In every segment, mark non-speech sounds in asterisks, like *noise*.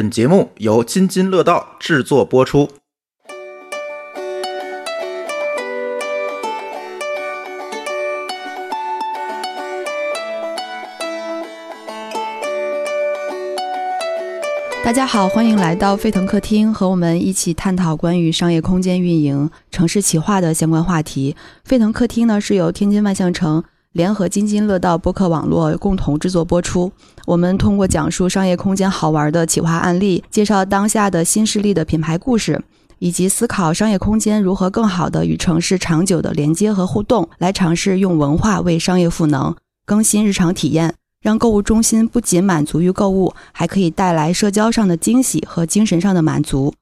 本节目由津津乐道制作播出。大家好，欢迎来到沸腾客厅，和我们一起探讨关于商业空间运营、城市企划的相关话题。沸腾客厅呢是由天津万象城联合津津乐道播客网络共同制作播出。我们通过讲述商业空间好玩的企划案例，介绍当下的新势力的品牌故事，以及思考商业空间如何更好的与城市长久的连接和互动，来尝试用文化为商业赋能，更新日常体验。让购物中心不仅满足于购物，还可以带来社交上的惊喜和精神上的满足。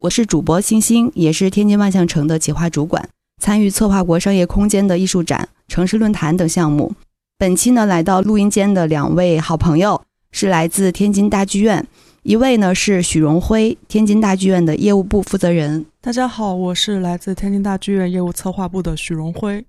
我是主播星星，也是天津万象城的企划主管，参与策划过商业空间的艺术展、城市论坛等项目。本期呢，来到录音间的两位好朋友是来自天津大剧院，一位呢是许荣辉，天津大剧院的业务部负责人。大家好，我是来自天津大剧院业务策划部的许荣辉。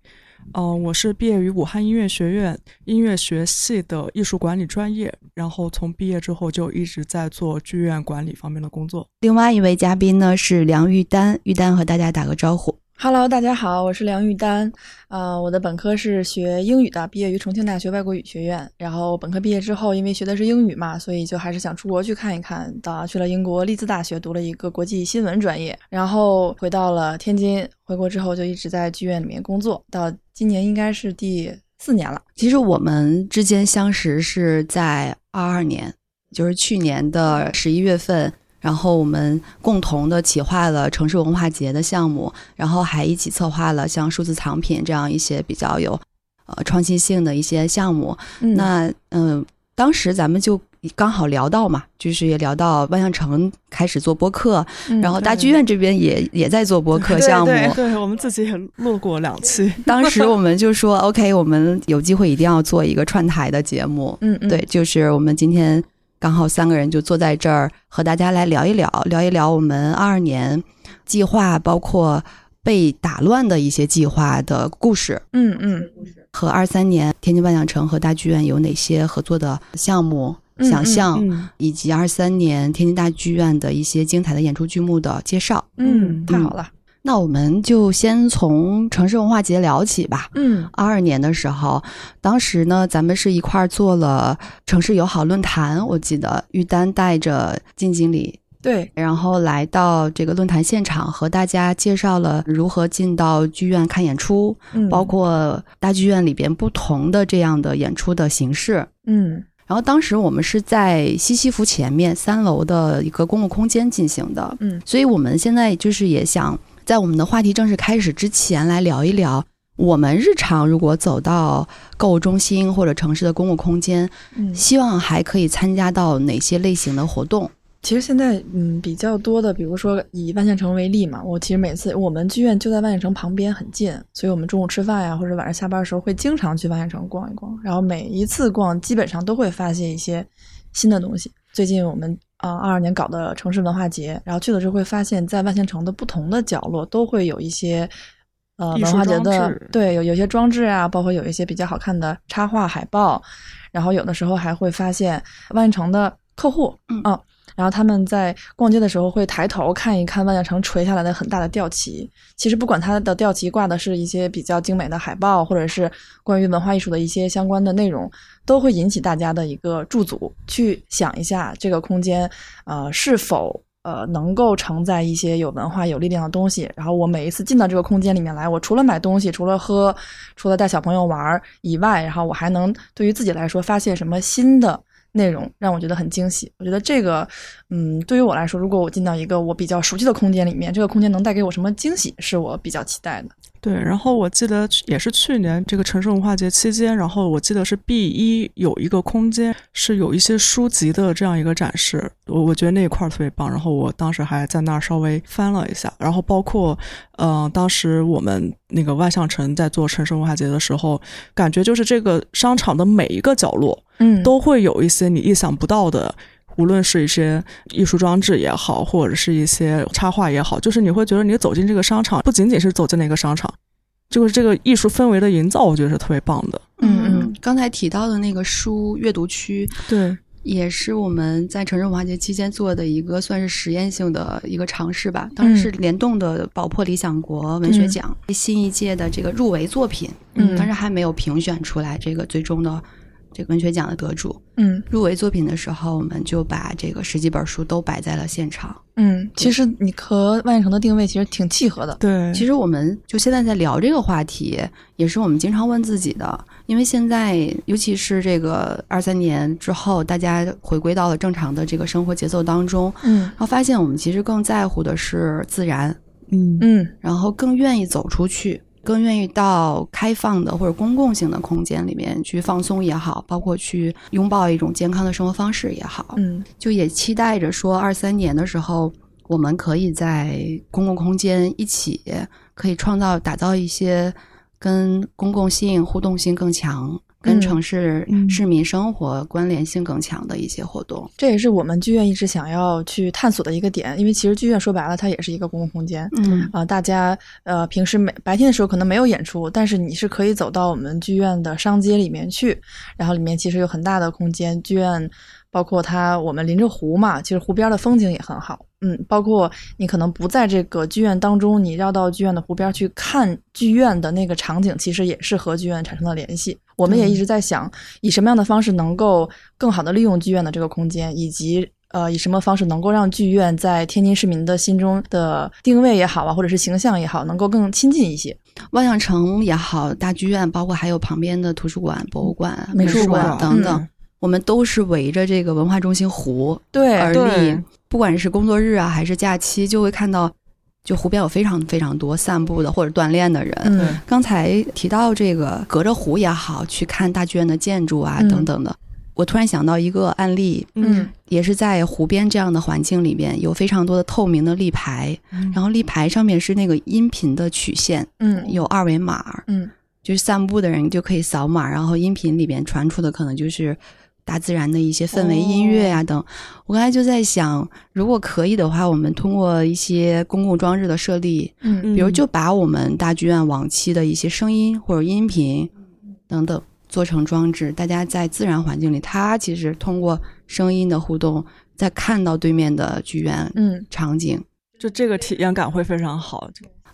嗯，我是毕业于武汉音乐学院音乐学系的艺术管理专业，然后从毕业之后就一直在做剧院管理方面的工作。另外一位嘉宾呢是梁玉丹，玉丹和大家打个招呼。Hello，大家好，我是梁玉丹。呃，我的本科是学英语的，毕业于重庆大学外国语学院。然后本科毕业之后，因为学的是英语嘛，所以就还是想出国去看一看。到去了英国利兹大学读了一个国际新闻专业，然后回到了天津。回国之后就一直在剧院里面工作，到今年应该是第四年了。其实我们之间相识是在二二年，就是去年的十一月份。然后我们共同的企划了城市文化节的项目，然后还一起策划了像数字藏品这样一些比较有呃创新性的一些项目。那嗯，当时咱们就刚好聊到嘛，就是也聊到万象城开始做播客，然后大剧院这边也也在做播客项目。对，我们自己也录过两期。*laughs* 当时我们就说，OK，我们有机会一定要做一个串台的节目。嗯嗯，对，就是我们今天。刚好三个人就坐在这儿，和大家来聊一聊，聊一聊我们二二年计划，包括被打乱的一些计划的故事。嗯嗯，和二三年天津万象城和大剧院有哪些合作的项目、想象，以及二三年天津大剧院的一些精彩的演出剧目的介绍。嗯，太好了。那我们就先从城市文化节聊起吧。嗯，二二年的时候，当时呢，咱们是一块儿做了城市友好论坛。我记得玉丹带着金经理，对，然后来到这个论坛现场，和大家介绍了如何进到剧院看演出，包括大剧院里边不同的这样的演出的形式。嗯，然后当时我们是在西西弗前面三楼的一个公共空间进行的。嗯，所以我们现在就是也想。在我们的话题正式开始之前，来聊一聊我们日常如果走到购物中心或者城市的公共空间，嗯，希望还可以参加到哪些类型的活动？其实现在嗯比较多的，比如说以万象城为例嘛，我其实每次我们剧院就在万象城旁边很近，所以我们中午吃饭呀或者晚上下班的时候会经常去万象城逛一逛，然后每一次逛基本上都会发现一些新的东西。最近我们。啊，二二年搞的城市文化节，然后去了之后会发现，在万象城的不同的角落都会有一些呃文化节的，对，有有些装置啊，包括有一些比较好看的插画海报，然后有的时候还会发现万象城的客户，嗯。然后他们在逛街的时候会抬头看一看万象城垂下来的很大的吊旗。其实不管它的吊旗挂的是一些比较精美的海报，或者是关于文化艺术的一些相关的内容，都会引起大家的一个驻足，去想一下这个空间，呃，是否呃能够承载一些有文化、有力量的东西。然后我每一次进到这个空间里面来，我除了买东西、除了喝、除了带小朋友玩以外，然后我还能对于自己来说发现什么新的。内容让我觉得很惊喜。我觉得这个，嗯，对于我来说，如果我进到一个我比较熟悉的空间里面，这个空间能带给我什么惊喜，是我比较期待的。对，然后我记得也是去年这个城市文化节期间，然后我记得是 B 一有一个空间是有一些书籍的这样一个展示，我我觉得那一块儿特别棒。然后我当时还在那儿稍微翻了一下，然后包括，嗯，当时我们那个万象城在做城市文化节的时候，感觉就是这个商场的每一个角落，嗯，都会有一些你意想不到的。无论是一些艺术装置也好，或者是一些插画也好，就是你会觉得你走进这个商场，不仅仅是走进那个商场，就是这个艺术氛围的营造，我觉得是特别棒的。嗯嗯，刚才提到的那个书阅读区，对，也是我们在城市文化节期间做的一个算是实验性的一个尝试吧。当时是联动的宝珀理想国文学奖、新一届的这个入围作品，嗯当时还没有评选出来这个最终的这个文学奖的得主。嗯入围作品的时候，我们就把这个十几本书都摆在了现场。嗯，其实你和万象城的定位其实挺契合的。对，其实我们就现在在聊这个话题，也是我们经常问自己的，因为现在尤其是这个二三年之后，大家回归到了正常的这个生活节奏当中，嗯然后发现我们其实更在乎的是自然，嗯嗯然后更愿意走出去，更愿意到开放的或者公共性的空间里面去放松也好，包括去拥抱一种健康的生活方式也好，嗯。就也期待着说，二三年的时候，我们可以在公共空间一起，可以创造、打造一些跟公共性、互动性更强、跟嗯城市嗯市民生活关联性更强的一些活动。这也是我们剧院一直想要去探索的一个点，因为其实剧院说白了，它也是一个公共空间。嗯啊、大家呃平时每白天的时候可能没有演出，但是你是可以走到我们剧院的商街里面去，然后里面其实有很大的空间，剧院包括它我们临着湖嘛，其实湖边的风景也很好。嗯，包括你可能不在这个剧院当中，你绕到剧院的湖边去看剧院的那个场景，其实也是和剧院产生了联系。我们也一直在想，以什么样的方式能够更好的利用剧院的这个空间，以及呃，以什么方式能够让剧院在天津市民的心中的定位也好啊，或者是形象也好，能够更亲近一些。万象城也好，大剧院，包括还有旁边的图书馆、博物馆、美术馆等等，嗯我们都是围着这个文化中心湖对而立。不管是工作日啊，还是假期，就会看到，就湖边有非常非常多散步的或者锻炼的人。嗯。刚才提到这个隔着湖也好，去看大剧院的建筑啊嗯。等等的，我突然想到一个案例，嗯。也是在湖边这样的环境里边，有非常多的透明的立牌，嗯。然后立牌上面是那个音频的曲线，嗯。有二维码，嗯。就是散步的人就可以扫码，然后音频里边传出的可能就是大自然的一些氛围音乐呀、等。我刚才就在想，如果可以的话，我们通过一些公共装置的设立，嗯比如就把我们大剧院往期的一些声音或者音频等等做成装置，大家在自然环境里，它其实通过声音的互动，在看到对面的剧院嗯场景。就这个体验感会非常好。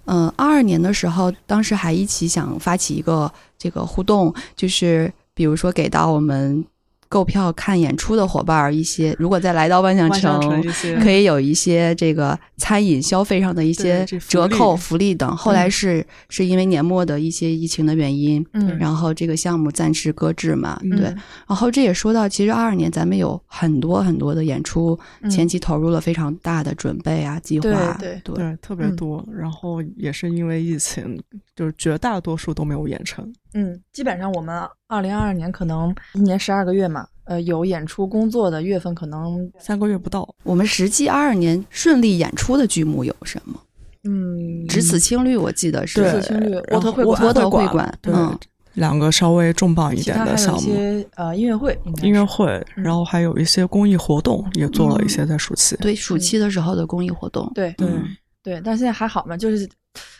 嗯，二二年的时候，当时还一起想发起一个这个互动，就是比如说给到我们购票看演出的伙伴儿一些，如果再来到万象城可以有一些这个餐饮消费上的一些折扣、福利等。后来嗯是、是因为年末的一些疫情的原因，嗯然后这个项目暂时搁置嘛，嗯对。然后这也说到，其实二二年咱们有很多很多的演出，嗯前期投入了非常大的准备啊、计划，对对对，特别嗯多。然后也是因为疫情，就是绝大多数都没有演成。嗯，基本上我们二零二二年可能一年十二个月嘛，呃，有演出工作的月份可能三个月不到，我们实际二二年顺利演出的剧目有什么？嗯，只此青绿，我记得是只此青绿沃特会馆沃特会馆馆，对，嗯两个稍微重磅一点的项目。一些呃音乐会，音乐会，嗯然后还有一些公益活动也做了一些在暑期。对，暑期的时候的公益活动，对对嗯对，但是现在还好嘛，就是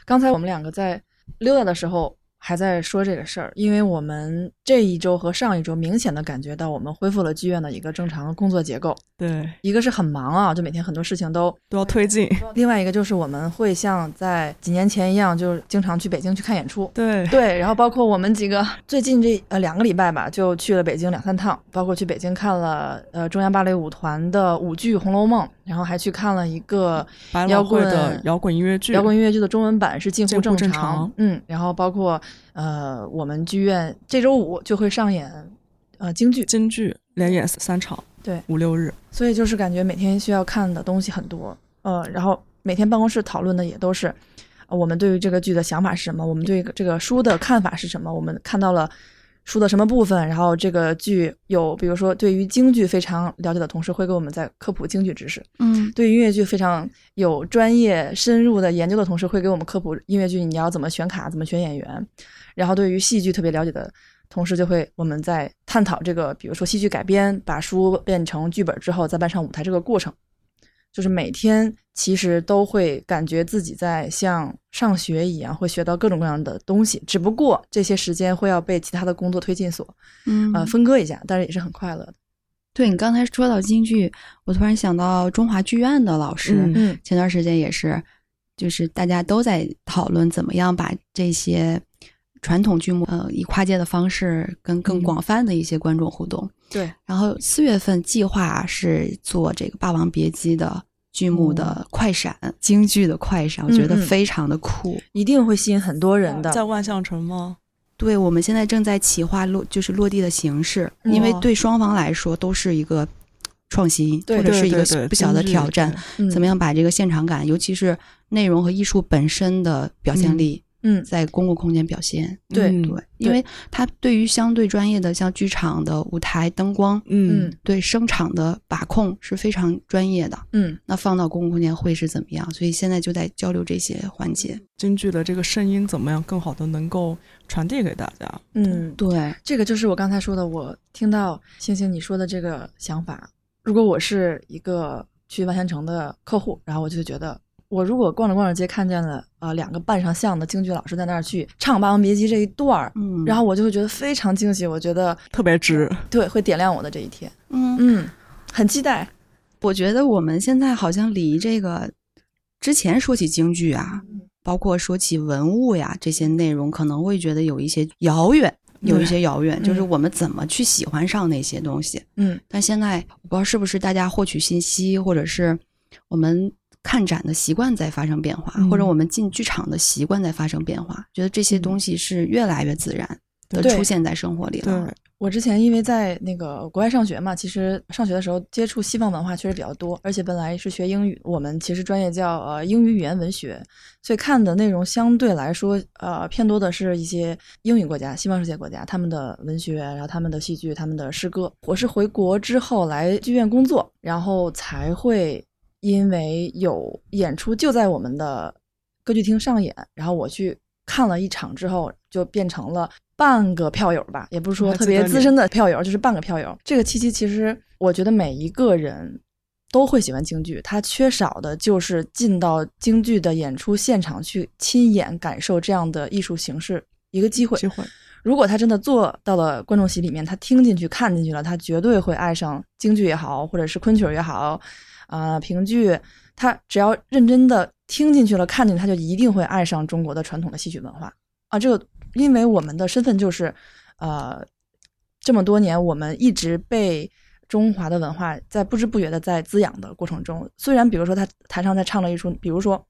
刚才我们两个在溜达的时候还在说这个事儿，因为我们这一周和上一周明显的感觉到我们恢复了剧院的一个正常工作结构，对，一个是很忙啊，就每天很多事情都，都要推进。另外一个就是我们会像在几年前一样，就是经常去北京去看演出。对，对，然后包括我们几个最近这呃两个礼拜吧，就去了北京两三趟，包括去北京看了呃中央芭蕾舞团的舞剧《红楼梦》，然后还去看了一个摇滚的滚摇滚音乐剧，摇滚音乐剧的中文版是近乎正常嗯，然后包括呃我们剧院这周五就会上演呃京剧，京剧连演三场，对，五六日。所以就是感觉每天需要看的东西很多，呃，然后每天办公室讨论的也都是，呃我们对于这个剧的想法是什么，我们对这个书的看法是什么，我们看到了书的什么部分，然后这个剧有，比如说对于京剧非常了解的同事会给我们在科普京剧知识，嗯对于音乐剧非常有专业深入的研究的同事会给我们科普音乐剧你要怎么选卡，怎么选演员，然后对于戏剧特别了解的。同时就会我们在探讨这个，比如说戏剧改编，把书变成剧本之后再搬上舞台这个过程，就是每天其实都会感觉自己在像上学一样，会学到各种各样的东西，只不过这些时间会要被其他的工作推进所嗯呃分割一下，但是也是很快乐的。对你刚才说到京剧，我突然想到中华剧院的老师，嗯嗯前段时间也是，就是大家都在讨论怎么样把这些传统剧目，呃，以跨界的方式跟更嗯广泛的一些观众互动。对，然后四月份计划是做这个《霸王别姬》的剧目的快闪，京剧的快闪，我觉得非常的酷。一定会吸引很多人的。在万象城吗？对，我们现在正在企划落，就是落地的形式，因为对双方来说都是一个创新，或者是一个不小的挑战。嗯怎么样把这个现场感，尤其是内容和艺术本身的表现力，嗯，在公共空间表现？对嗯对，因为它对于相对专业的像剧场的舞台灯光，嗯嗯对声场的把控是非常专业的。嗯那放到公共空间会是怎么样？所以现在就在交流这些环节。京剧的这个声音怎么样更好的能够传递给大家？嗯，对，这个就是我刚才说的，我听到星星你说的这个想法。如果我是一个去万象城的客户，然后我就觉得，我如果逛着逛着街看见了呃两个扮上相的京剧老师在那儿去唱《霸王别姬》这一段儿，嗯，然后我就会觉得非常惊喜，我觉得特别值。对会点亮我的这一天。嗯，嗯，很期待。我觉得我们现在好像离这个之前说起京剧啊，包括说起文物呀这些内容，可能会觉得有一些遥远，有一些遥远，就是我们怎么去喜欢上那些东西。嗯但现在我不知道是不是大家获取信息，或者是我们看展的习惯在发生变化，嗯或者我们进剧场的习惯在发生变化，觉得这些东西是越来越自然的出现在生活里了。对，我之前因为在那个国外上学嘛，其实上学的时候接触西方文化确实比较多，而且本来是学英语，我们其实专业叫呃英语语言文学，所以看的内容相对来说呃偏多的是一些英语国家、西方世界国家他们的文学，然后他们的戏剧、他们的诗歌。我是回国之后来剧院工作，然后才会因为有演出就在我们的歌剧厅上演，然后我去看了一场之后，就变成了半个票友吧，也不是说特别资深的票友，就是半个票友。这个七七其实我觉得每一个人都会喜欢京剧，他缺少的就是进到京剧的演出现场去亲眼感受这样的艺术形式一个机会。机会。如果他真的坐到了观众席里面，他听进去、看进去了，他绝对会爱上京剧也好，或者是昆曲也好，啊、评剧，他只要认真的听进去了、看进去，他就一定会爱上中国的传统的戏曲文化啊。这个，因为我们的身份就是，呃，这么多年我们一直被中华的文化在不知不觉的在滋养的过程中，虽然比如说他台上在唱了一出，比如说《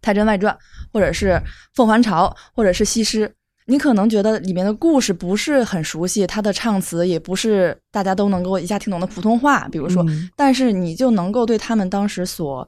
太真外传》，或者是《凤还巢》，或者是西施。你可能觉得里面的故事不是很熟悉，他的唱词也不是大家都能够一下听懂的普通话，比如说，嗯。但是你就能够对他们当时所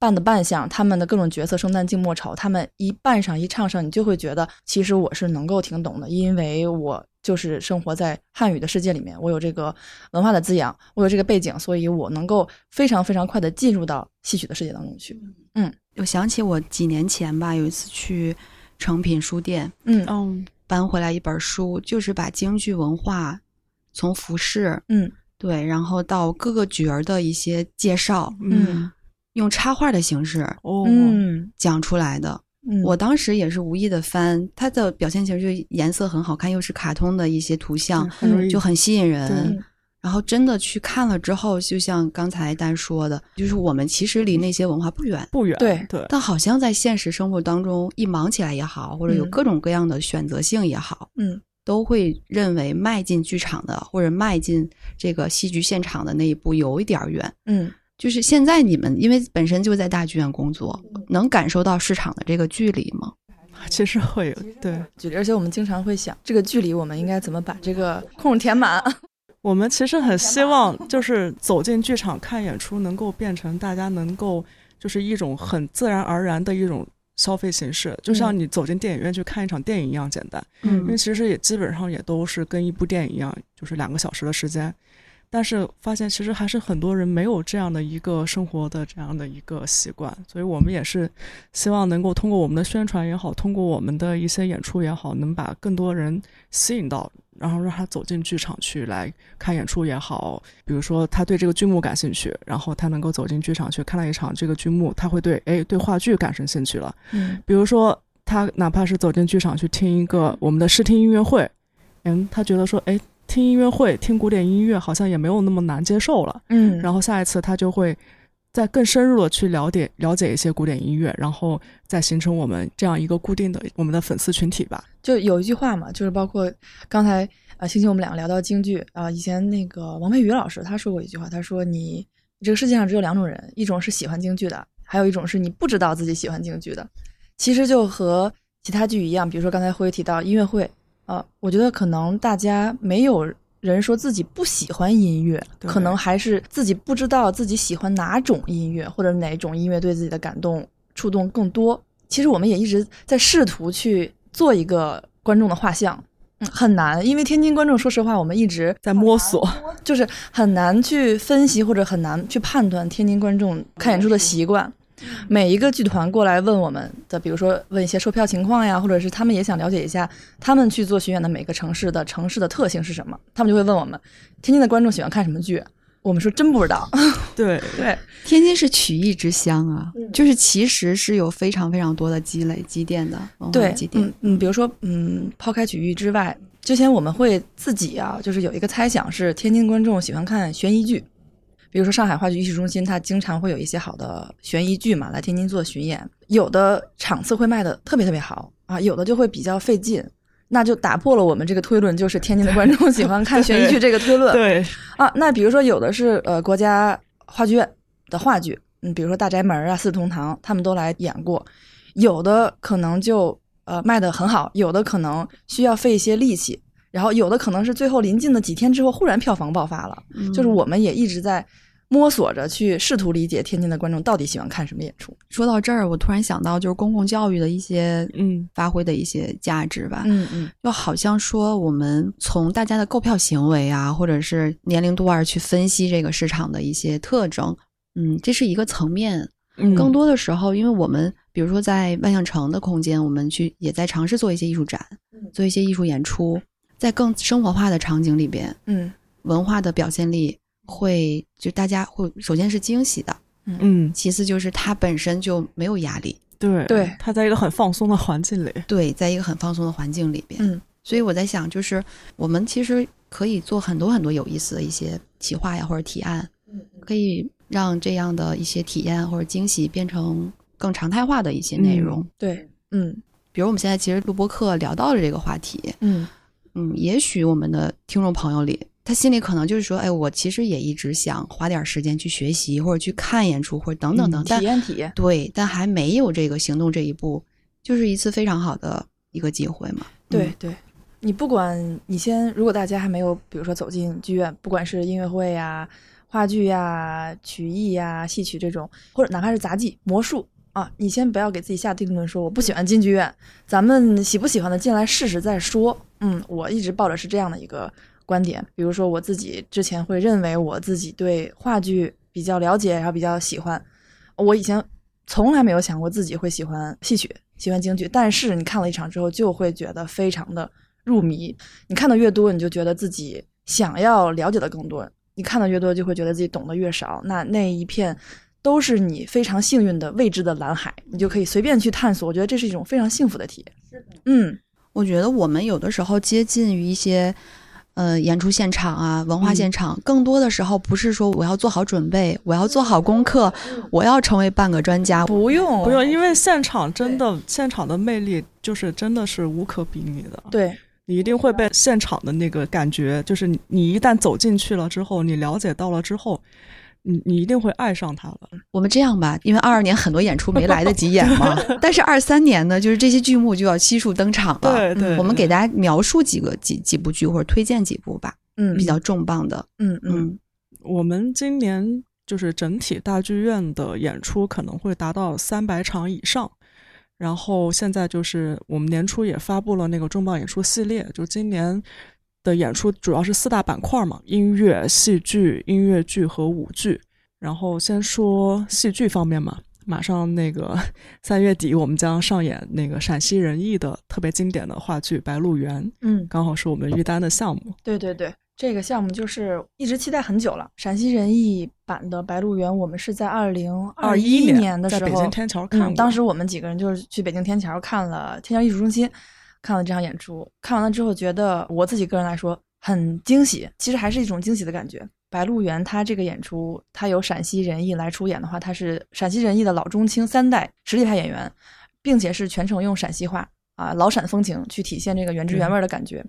扮的扮相，他们的各种角色，生旦净末丑，他们一扮上一唱上，你就会觉得其实我是能够听懂的，因为我就是生活在汉语的世界里面，我有这个文化的滋养，我有这个背景，所以我能够非常非常快的进入到戏曲的世界当中去。嗯。我想起我几年前吧，有一次去诚品书店嗯。嗯。搬回来一本书，就是把京剧文化从服饰嗯。对，然后到各个角儿的一些介绍，嗯。用插画的形式哦。嗯讲出来的。嗯，我当时也是无意的翻，它的表现形式就颜色很好看，又是卡通的一些图像，就很吸引人。对。然后真的去看了之后，就像刚才丹说的，就是我们其实离那些文化不远，不远。对对，但好像在现实生活当中一忙起来也好，或者有嗯各种各样的选择性也好，嗯都会认为迈进剧场的或者迈进这个戏剧现场的那一步有一点儿远。嗯就是现在你们因为本身就在大剧院工作，能感受到市场的这个距离吗？*laughs* 其实会有对。距离，而且我们经常会想，这个距离我们应该怎么把这个空填满？我们其实很希望，*laughs* 就是走进剧场看演出，能够变成大家能够就是一种很自然而然的一种消费形式，就像你走进电影院去看一场电影一样简单。嗯因为嗯其实也基本上也都是跟一部电影一样，就是两个小时的时间。但是发现其实还是很多人没有这样的一个生活的这样的一个习惯，所以我们也是希望能够通过我们的宣传也好，通过我们的一些演出也好，能把更多人吸引到，然后让他走进剧场去来看演出也好。比如说他对这个剧目感兴趣，然后他能够走进剧场去看了一场这个剧目，他会对哎对话剧感生兴趣了。嗯比如说他哪怕是走进剧场去听一个我们的试听音乐会，嗯，他觉得说，哎，听音乐会、听古典音乐好像也没有那么难接受了。嗯然后下一次他就会再更深入的去了解了解一些古典音乐，然后再形成我们这样一个固定的我们的粉丝群体吧。就有一句话嘛，就是包括刚才啊，星星我们两个聊到京剧啊、以前那个王佩瑜老师他说过一句话，他说你这个世界上只有两种人，一种是喜欢京剧的，还有一种是你不知道自己喜欢京剧的。其实就和其他剧一样，比如说刚才辉提到音乐会，呃，我觉得可能大家没有人说自己不喜欢音乐，可能还是自己不知道自己喜欢哪种音乐，或者哪种音乐对自己的感动触动更多。其实我们也一直在试图去做一个观众的画像，嗯，很难，因为天津观众，说实话，我们一直在摸索，就是很难去分析或者很难去判断天津观众看演出的习惯。每一个剧团过来问我们的，比如说问一些售票情况呀，或者是他们也想了解一下他们去做巡演的每个城市的城市的特性是什么，他们就会问我们天津的观众喜欢看什么剧。我们说真不知道，对。*laughs* 对，天津是曲艺之乡啊，嗯。就是其实是有非常非常多的积累积淀的对积，淀。嗯嗯，比如说，嗯，抛开曲艺之外，之前我们会自己啊，就是有一个猜想是天津观众喜欢看悬疑剧，比如说上海话剧艺术中心，它经常会有一些好的悬疑剧嘛，来天津做巡演，有的场次会卖的特别特别好啊，有的就会比较费劲。那就打破了我们这个推论，就是天津的观众喜欢看悬疑剧这个推论。对，啊，那比如说有的是呃国家话剧院的话剧，嗯，比如说《大宅门》啊、《四世同堂》，他们都来演过，有的可能就呃卖的很好，有的可能需要费一些力气，然后有的可能是最后临近的几天之后忽然票房爆发了，嗯就是我们也一直在摸索着去试图理解天津的观众到底喜欢看什么演出。说到这儿，我突然想到，就是公共教育的一些嗯发挥的一些价值吧。嗯嗯就好像说，我们从大家的购票行为啊，或者是年龄段儿去分析这个市场的一些特征，嗯，这是一个层面。嗯，更多的时候，因为我们比如说在万象城的空间，我们去也在尝试做一些艺术展，做一些艺术演出，在更生活化的场景里边，嗯文化的表现力会就大家会首先是惊喜的，嗯，其次就是他本身就没有压力，对对他在一个很放松的环境里，对，在一个很放松的环境里边，嗯。所以我在想，就是我们其实可以做很多很多有意思的一些企划呀，或者提案，可以让这样的一些体验或者惊喜变成更常态化的一些内容。对，嗯比如我们现在其实录播课聊到了这个话题，嗯。嗯，也许我们的听众朋友里，他心里可能就是说，哎，我其实也一直想花点时间去学习，或者去看演出，或者等等等，但体验体验。对，但还没有这个行动这一步，就是一次非常好的一个机会嘛。嗯对对，你不管你先，如果大家还没有，比如说走进剧院，不管是音乐会呀、话剧呀、曲艺呀、戏曲这种，或者哪怕是杂技、魔术啊，你先不要给自己下定论，说我不喜欢进剧院，咱们喜不喜欢的进来试试再说。嗯，我一直抱着是这样的一个观点。比如说我自己之前会认为我自己对话剧比较了解，然后比较喜欢，我以前从来没有想过自己会喜欢戏曲、喜欢京剧，但是你看了一场之后，就会觉得非常的入迷。你看的越多，你就觉得自己想要了解的更多；你看的越多，就会觉得自己懂得越少。那那一片都是你非常幸运的未知的蓝海，你就可以随便去探索。我觉得这是一种非常幸福的体验。是的，嗯我觉得我们有的时候接近于一些。呃，演出现场啊，文化现场，更多的时候不是说我要做好准备，我要做好功课，我要成为半个专家。不用不用，因为现场真的现场的魅力就是真的是无可比拟的。对，你一定会被现场的那个感觉，就是你你一旦走进去了之后，你了解到了之后，你你一定会爱上它了。我们这样吧，因为二二年很多演出没来得及演嘛，*laughs* 但是二三年呢，就是这些剧目就要悉数登场了。对对，我们给大家描述几个几几部剧，或者推荐几部吧，嗯，比较重磅的。嗯嗯嗯我们今年就是整体大剧院的演出可能会达到三百场以上。然后现在就是我们年初也发布了那个重磅演出系列，就今年的演出主要是四大板块嘛：音乐、戏剧、音乐剧和舞剧。然后先说戏剧方面嘛，马上那个 *laughs* 三月底我们将上演那个陕西人艺的特别经典的话剧《白鹿原》，嗯，刚好是我们玉丹的项目。对对对，这个项目就是一直期待很久了。陕西人艺版的《白鹿原》，我们是在二零二一年年的时候，在北京天桥看过、嗯，当时我们几个人就是去北京天桥看了天桥艺术中心看了这场演出，看完了之后觉得我自己个人来说很惊喜，其实还是一种惊喜的感觉。白鹿原它这个演出，它由陕西人艺来出演的话，它是陕西人艺的老中青三代实力派演员，并且是全程用陕西话啊老陕风情去体现这个原汁原味的感觉。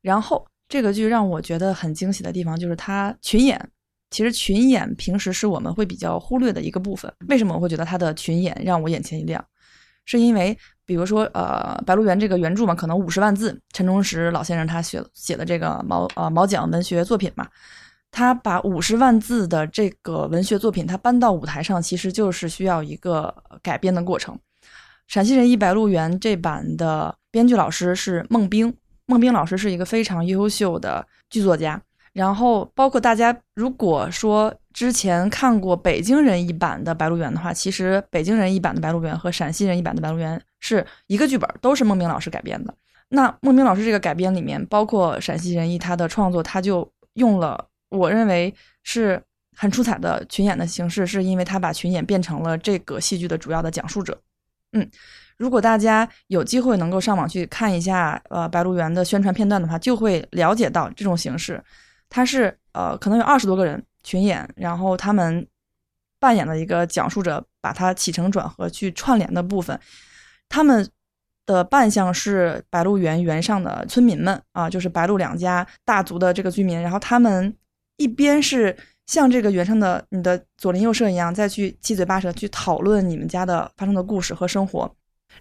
然后这个剧让我觉得很惊喜的地方就是它群演。其实群演平时是我们会比较忽略的一个部分。为什么我会觉得他的群演让我眼前一亮？是因为比如说，呃，《白鹿原》这个原著嘛，可能五十万字，陈忠实老先生他写写的这个毛呃毛讲文学作品嘛，他把五十万字的这个文学作品，他搬到舞台上，其实就是需要一个改编的过程。陕西人艺《白鹿原》这版的编剧老师是孟冰，孟冰老师是一个非常优秀的剧作家。然后，包括大家如果说之前看过北京人一版的《白鹿原》的话，其实北京人一版的《白鹿原》和陕西人一版的《白鹿原》是一个剧本，都是孟冰老师改编的。那孟冰老师这个改编里面，包括陕西人艺他的创作，他就用了我认为是很出彩的群演的形式，是因为他把群演变成了这个戏剧的主要的讲述者。嗯，如果大家有机会能够上网去看一下呃《白鹿原》的宣传片段的话，就会了解到这种形式。他是呃，可能有二十多个人群演，然后他们扮演了一个讲述者，把它起承转合去串联的部分。他们的扮相是白鹿原原上的村民们啊，就是白鹿两家大族的这个居民。然后他们一边是像这个原上的你的左邻右舍一样，再去七嘴八舌去讨论你们家的发生的故事和生活；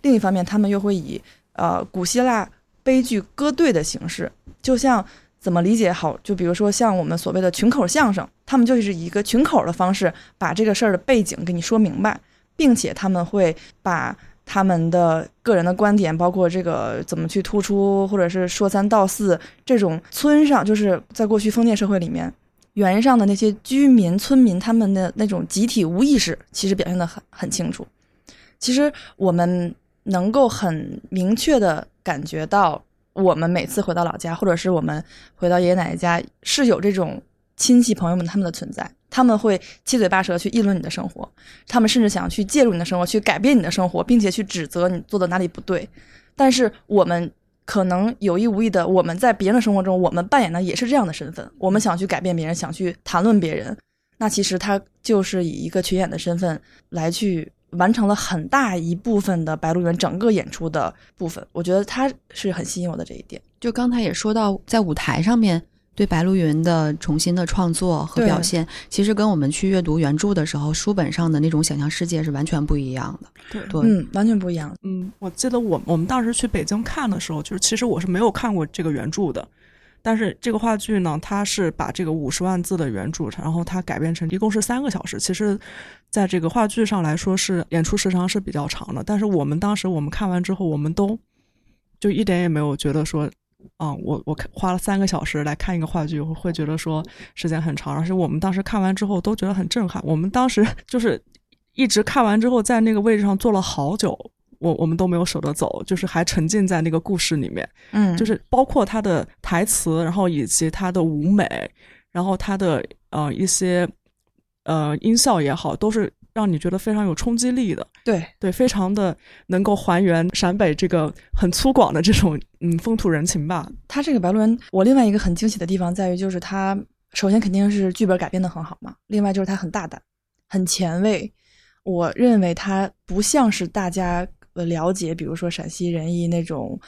另一方面，他们又会以呃古希腊悲剧歌队的形式，就像。怎么理解好？就比如说像我们所谓的群口相声，他们就是以一个群口的方式把这个事儿的背景给你说明白，并且他们会把他们的个人的观点，包括这个怎么去突出，或者是说三道四这种村上，就是在过去封建社会里面，原上的那些居民村民他们的那种集体无意识，其实表现的很很清楚。其实我们能够很明确的感觉到。我们每次回到老家，或者是我们回到爷爷奶奶家，是有这种亲戚朋友们他们的存在，他们会七嘴八舌去议论你的生活，他们甚至想去介入你的生活，去改变你的生活，并且去指责你做的哪里不对。但是我们可能有意无意的，我们在别人的生活中，我们扮演的也是这样的身份。我们想去改变别人，想去谈论别人，那其实他就是以一个群演的身份来去。完成了很大一部分的《白鹿原》整个演出的部分，我觉得他是很吸引我的这一点。就刚才也说到，在舞台上面对《白鹿原》的重新的创作和表现，其实跟我们去阅读原著的时候，书本上的那种想象世界是完全不一样的。对对，嗯，完全不一样。嗯，我记得我我们当时去北京看的时候，就是其实我是没有看过这个原著的。但是这个话剧呢，它是把这个五十万字的原著，然后它改编成一共是三个小时。其实，在这个话剧上来说，是演出时长是比较长的。但是我们当时我们看完之后，我们都就一点也没有觉得说，啊，我我花了三个小时来看一个话剧，我会觉得说时间很长。而且我们当时看完之后都觉得很震撼。我们当时就是一直看完之后，在那个位置上坐了好久。我我们都没有舍得走，就是还沉浸在那个故事里面，嗯，就是包括他的台词，然后以及他的舞美，然后他的呃一些呃音效也好，都是让你觉得非常有冲击力的。对对，非常的能够还原陕北这个很粗犷的这种嗯风土人情吧。他这个白鹿原，我另外一个很惊喜的地方在于，就是他首先肯定是剧本改编的很好嘛，另外就是他很大胆，很前卫。我认为他不像是大家。呃，了解，比如说陕西人艺那种，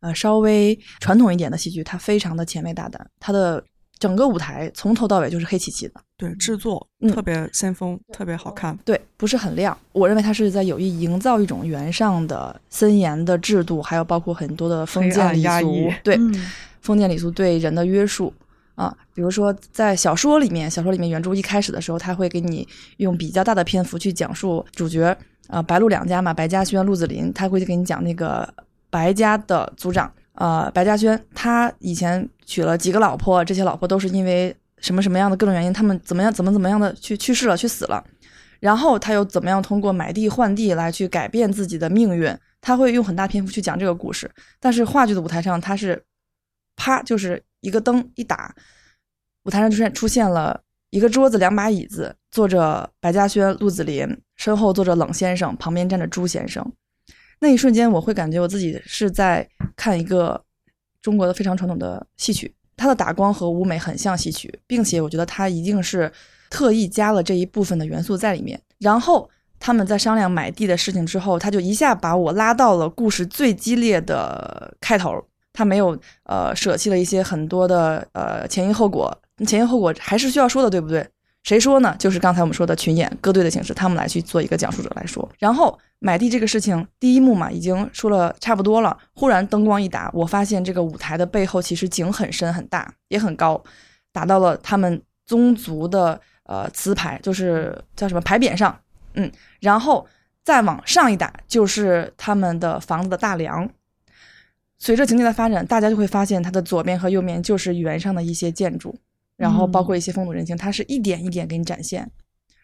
呃，稍微传统一点的戏剧，它非常的前卫大胆，它的整个舞台从头到尾就是黑漆漆的，对，制作特别先锋，特别好看，对，不是很亮。我认为他是在有意营造一种原上的森严的制度，还有包括很多的封建礼俗，对，封建礼俗对人的约束啊。比如说在小说里面，小说里面原著一开始的时候，他会给你用比较大的篇幅去讲述主角。啊，白鹿两家嘛，白嘉轩、鹿子霖，他会给你讲那个白家的族长，呃，白嘉轩，他以前娶了几个老婆，这些老婆都是因为什么什么样的各种原因，他们怎么样，怎么怎么样的去去世了，去死了，然后他又怎么样通过买地换地来去改变自己的命运，他会用很大篇幅去讲这个故事。但是话剧的舞台上，他是啪，就是一个灯一打，舞台上出现出现了。一个桌子，两把椅子，坐着白嘉轩、陆子霖，身后坐着冷先生，旁边站着朱先生。那一瞬间，我会感觉我自己是在看一个中国的非常传统的戏曲，它的打光和舞美很像戏曲，并且我觉得它一定是特意加了这一部分的元素在里面。然后他们在商量买地的事情之后，他就一下把我拉到了故事最激烈的开头。他没有呃舍弃了一些很多的呃前因后果，前因后果还是需要说的，对不对？谁说呢？就是刚才我们说的群演歌队的形式，他们来去做一个讲述者来说。然后买地这个事情，第一幕嘛已经说了差不多了，忽然灯光一打，我发现这个舞台的背后其实景很深很大，也很高，打到了他们宗族的呃词牌，就是叫什么牌匾上，嗯，然后再往上一打，就是他们的房子的大梁。随着情节的发展，大家就会发现它的左边和右边就是原上的一些建筑。然后包括一些风土人情，它是一点一点给你展现，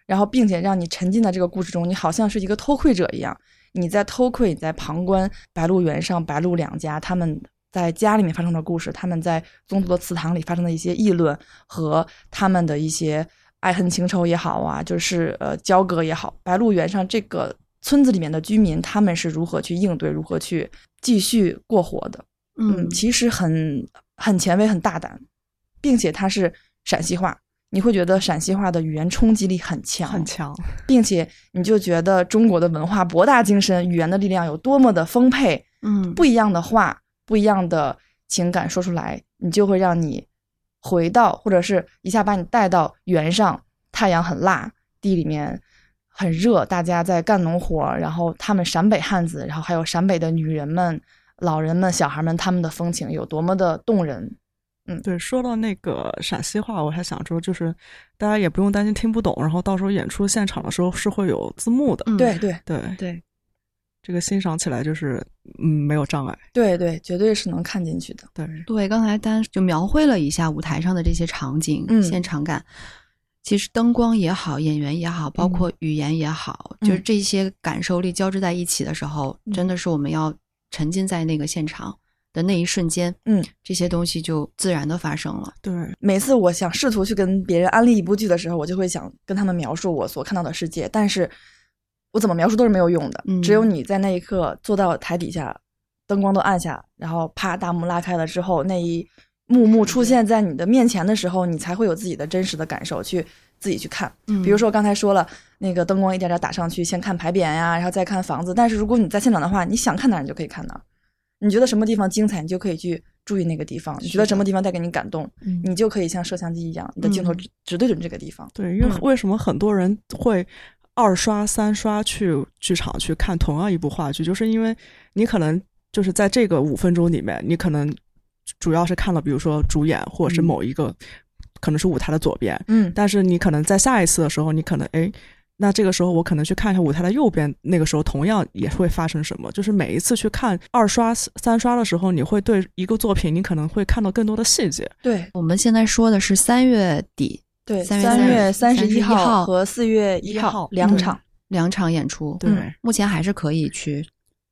然后并且让你沉浸在这个故事中，你好像是一个偷窥者一样，你在偷窥，你在旁观白鹿原上、白鹿两家他们在家里面发生的故事，他们在宗族的祠堂里发生的一些议论和他们的一些爱恨情仇也好啊，就是呃交割也好，白鹿原上这个村子里面的居民他们是如何去应对，如何去继续过活的？嗯，其实很很前卫，很大胆。并且它是陕西话，你会觉得陕西话的语言冲击力很强，很强，并且你就觉得中国的文化博大精深，语言的力量有多么的丰沛。嗯，不一样的话，不一样的情感说出来，你就会让你回到，或者是一下把你带到原上。太阳很辣，地里面很热，大家在干农活，然后他们陕北汉子，然后还有陕北的女人们、老人们、小孩们，他们的风情有多么的动人。嗯，对，说到那个陕西话，我还想说，就是大家也不用担心听不懂，然后到时候演出现场的时候是会有字幕的。对对对对，这个欣赏起来就是嗯没有障碍。对对，绝对是能看进去的。对对，刚才单就描绘了一下舞台上的这些场景、现场感。其实灯光也好，演员也好，包括语言也好，就是这些感受力交织在一起的时候，真的是我们要沉浸在那个现场。的那一瞬间，嗯，这些东西就自然的发生了。对，每次我想试图去跟别人安利一部剧的时候，我就会想跟他们描述我所看到的世界，但是我怎么描述都是没有用的。只有你在那一刻坐到台底下，灯光都暗下，然后啪大幕拉开了之后，那一幕幕出现在你的面前的时候，你才会有自己的真实的感受，去自己去看。比如说刚才说了，那个灯光一点点打上去，先看牌匾呀，然后再看房子。但是如果你在现场的话，你想看哪儿你就可以看哪儿。你觉得什么地方精彩，你就可以去注意那个地方；你觉得什么地方带给你感动，你就可以像摄像机一样，你的镜头只只对准这个地方。对，因为为什么很多人会二刷、三刷去剧场去看同样一部话剧，就是因为你可能就是在这个五分钟里面，你可能主要是看了，比如说主演或者是某一个，可能是舞台的左边，嗯，但是你可能在下一次的时候，你可能哎。那这个时候，我可能去看一下舞台的右边，那个时候同样也会发生什么。就是每一次去看二刷、三刷的时候，你会对一个作品，你可能会看到更多的细节。对，我们现在说的是三月底，对，三月三十一号和四月一号两场，两场演出。对，目前还是可以去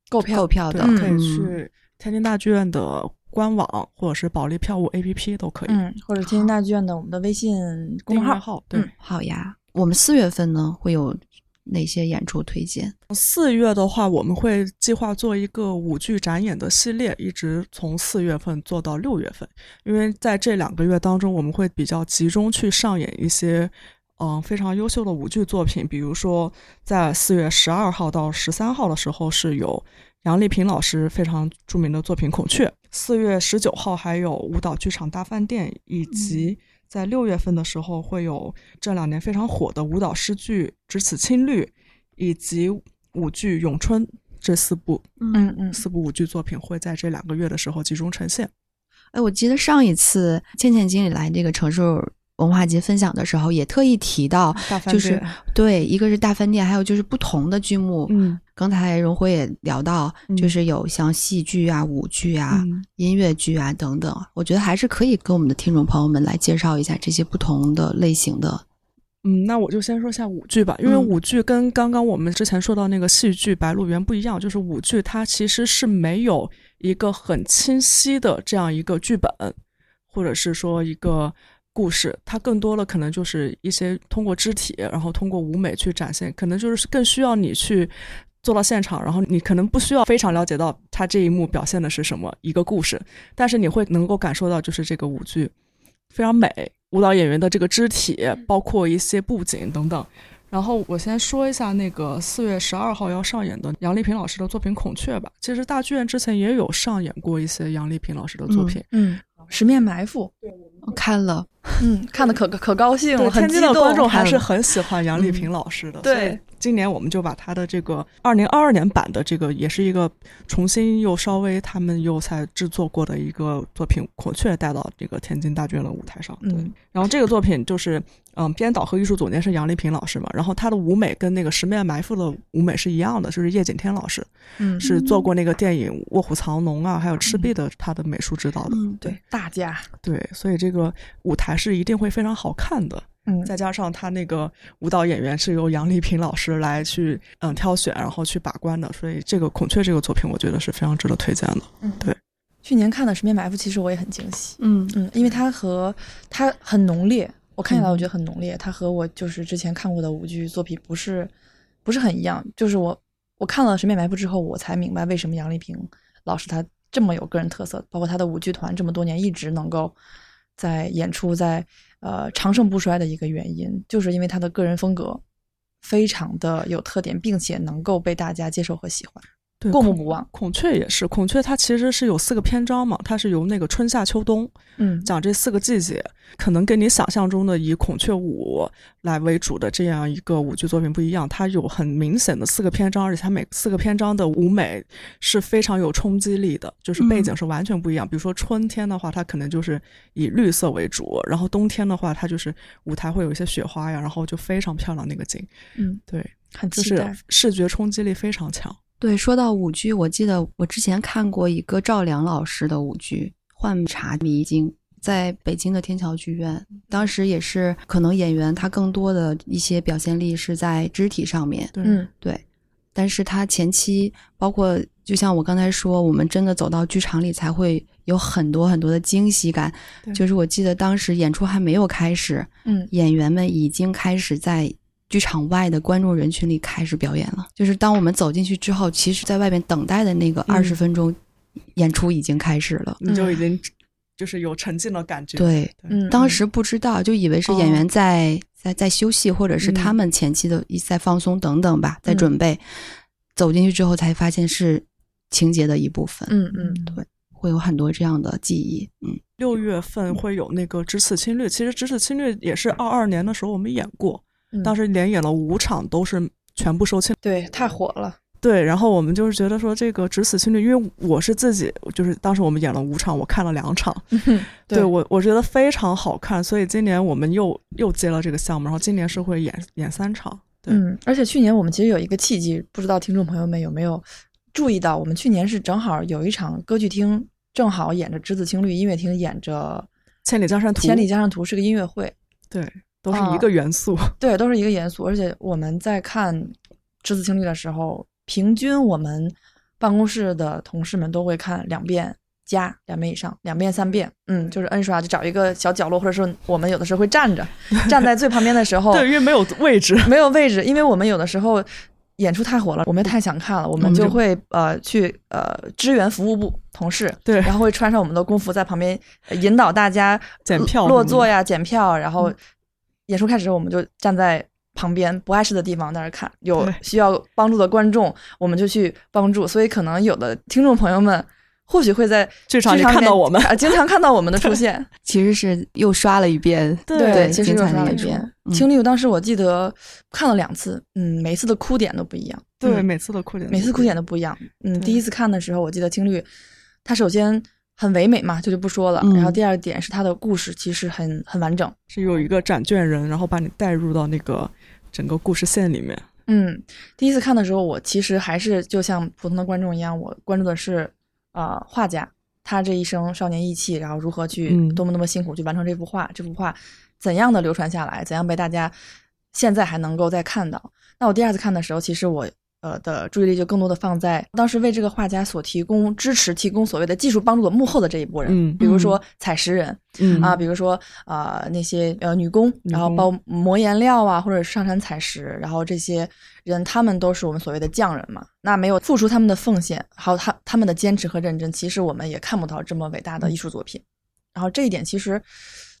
购票购票的，可以去天津大剧院的官网或者是保利票务 APP 都可以，嗯，或者天津大剧院的我们的微信公众号。对，好呀。我们四月份呢会有哪些演出推荐？四月的话，我们会计划做一个舞剧展演的系列，一直从四月份做到六月份。因为在这两个月当中，我们会比较集中去上演一些嗯非常优秀的舞剧作品。比如说，在四月十二号到十三号的时候，是有杨丽萍老师非常著名的作品《孔雀》；四月十九号还有舞蹈剧场大饭店以及。在六月份的时候，会有这两年非常火的舞蹈诗剧《只此青绿》，以及舞剧《咏春》这四部，嗯嗯，四部舞剧作品会在这两个月的时候集中呈现。哎，我记得上一次倩倩经理来这个城市。文化节分享的时候也特意提到，就是对，一个是大饭店，还有就是不同的剧目。嗯，刚才荣辉也聊到，就是有像戏剧啊、舞剧啊、音乐剧啊等等。我觉得还是可以跟我们的听众朋友们来介绍一下这些不同的类型的。嗯，那我就先说下舞剧吧，因为舞剧跟刚刚我们之前说到那个戏剧《白鹿原》不一样，就是舞剧它其实是没有一个很清晰的这样一个剧本，或者是说一个。故事它更多的可能就是一些通过肢体，然后通过舞美去展现，可能就是更需要你去做到现场，然后你可能不需要非常了解到它这一幕表现的是什么一个故事，但是你会能够感受到，就是这个舞剧非常美，舞蹈演员的这个肢体，包括一些布景等等。然后我先说一下那个四月十二号要上演的杨丽萍老师的作品《孔雀》吧。其实大剧院之前也有上演过一些杨丽萍老师的作品，嗯，十面埋伏，我看了，嗯，看的可可高兴了，很天津的激动。观众还是很喜欢杨丽萍老师的。对今年我们就把他的这个二零二二年版的这个，也是一个重新又稍微他们又才制作过的一个作品《孔雀》带到这个天津大剧院的舞台上。对，嗯然后这个作品就是，嗯，编导和艺术总监是杨丽萍老师嘛，然后她的舞美跟那个《十面埋伏》的舞美是一样的，就是叶景天老师嗯，是做过那个电影《卧虎藏龙》啊，还有《赤壁》的他的美术指导的。嗯，对，大家，对，所以这个舞台是一定会非常好看的。嗯，再加上他那个舞蹈演员是由杨丽萍老师来去嗯挑选，然后去把关的，所以这个《孔雀》这个作品，我觉得是非常值得推荐的。嗯对去年看的《十面埋伏》，其实我也很惊喜。嗯嗯，因为它和它很浓烈，我看起来嗯我觉得很浓烈。它和我就是之前看过的舞剧作品不是不是很一样。就是我我看了《十面埋伏》之后，我才明白为什么杨丽萍老师她这么有个人特色，包括她的舞剧团这么多年一直能够在演出在呃长盛不衰的一个原因，就是因为他的个人风格非常的有特点，并且能够被大家接受和喜欢，对，过目不忘。孔雀也是，孔雀它其实是有四个篇章嘛，它是由那个春夏秋冬嗯，讲这四个季节，可能跟你想象中的以孔雀舞来为主的这样一个舞剧作品不一样，它有很明显的四个篇章，而且它每四个篇章的舞美是非常有冲击力的，就是背景是完全不一样。比如说春天的话，它可能就是以绿色为主，然后冬天的话，它就是舞台会有一些雪花呀，然后就非常漂亮那个景，嗯，对，就是很期待。视觉冲击力非常强。对，说到舞剧，我记得我之前看过一个赵良老师的舞剧《幻茶迷经》，在北京的天桥剧院，当时也是可能演员他更多的一些表现力是在肢体上面，对，嗯。对，但是他前期包括就像我刚才说，我们真的走到剧场里才会有很多很多的惊喜感。就是我记得当时演出还没有开始，嗯演员们已经开始在剧场外的观众人群里开始表演了。就是当我们走进去之后，其实在外面等待的那个嗯二十分钟，演出已经开始了。你就已经就是有沉浸的感觉。对，嗯，当时不知道，就以为是演员在、在在休息，或者是他嗯们前期的一在放松等等吧，在嗯准备。走进去之后才发现是情节的一部分，嗯嗯对，会有很多这样的记忆。嗯，六月份会有那个《只此侵略》，其实《只此侵略》也是二二年的时候我们演过，嗯当时连演了五场，都是全部售罄。对太火了。对，然后我们就是觉得说这个《只此青绿》，因为我是自己，就是当时我们演了五场，我看了两场，对我我觉得非常好看，所以今年我们又又接了这个项目，然后今年是会演演三场。对，嗯，而且去年我们其实有一个契机，不知道听众朋友们有没有注意到，我们去年是正好有一场歌剧厅，正好演着《只此青绿》，音乐厅演着千里江山图，《千里江山图》，是个音乐会，对，都是啊一个元素。对，都是一个元素。而且我们在看《只字青绿》的时候，平均我们办公室的同事们都会看两遍加两遍以上，两遍三遍。嗯，就是 N 刷，就找一个小角落，或者说我们有的时候会站着，*laughs* 站在最旁边的时候，对，因为没有位置。没有位置，因为我们有的时候演出太火了，我们也太想看了，我们们就就会呃去呃支援服务部同事，对然后会穿上我们的工服在旁边呃引导大家检票落座呀、检票，然后嗯演出开始我们就站在。旁边不碍事的地方在那儿看，有需要帮助的观众，我们就去帮助。所以可能有的听众朋友们或许会在剧场里看到我们啊，经常看到我们的 *laughs* 出现。其实是又刷了一遍，对其实又刷了一遍青绿当时我记得看了两次，嗯，每一次的哭点都不一样。对，嗯每次的哭点，每次哭点都不一样。嗯，第一次看的时候，我记得青绿，他首先很唯美嘛，这就不说了。嗯然后第二点是它的故事其实很很完整。是有一个展卷人，然后把你带入到那个整个故事线里面。嗯，第一次看的时候，我其实还是就像普通的观众一样，我关注的是呃画家他这一生少年意气，然后如何去嗯多么多么辛苦去完成这幅画，这幅画怎样的流传下来，怎样被大家现在还能够再看到。那我第二次看的时候，其实我呃的注意力就更多的放在当时为这个画家所提供支持、提供所谓的技术帮助的幕后的这一波人，嗯比如说采石人、嗯啊，比如说呃那些呃女工，然后包磨颜料啊，或者是上山采石，然后这些人他们都是我们所谓的匠人嘛。那没有付出他们的奉献，还有他他们的坚持和认真，其实我们也看不到这么伟大的艺术作品。然后这一点其实，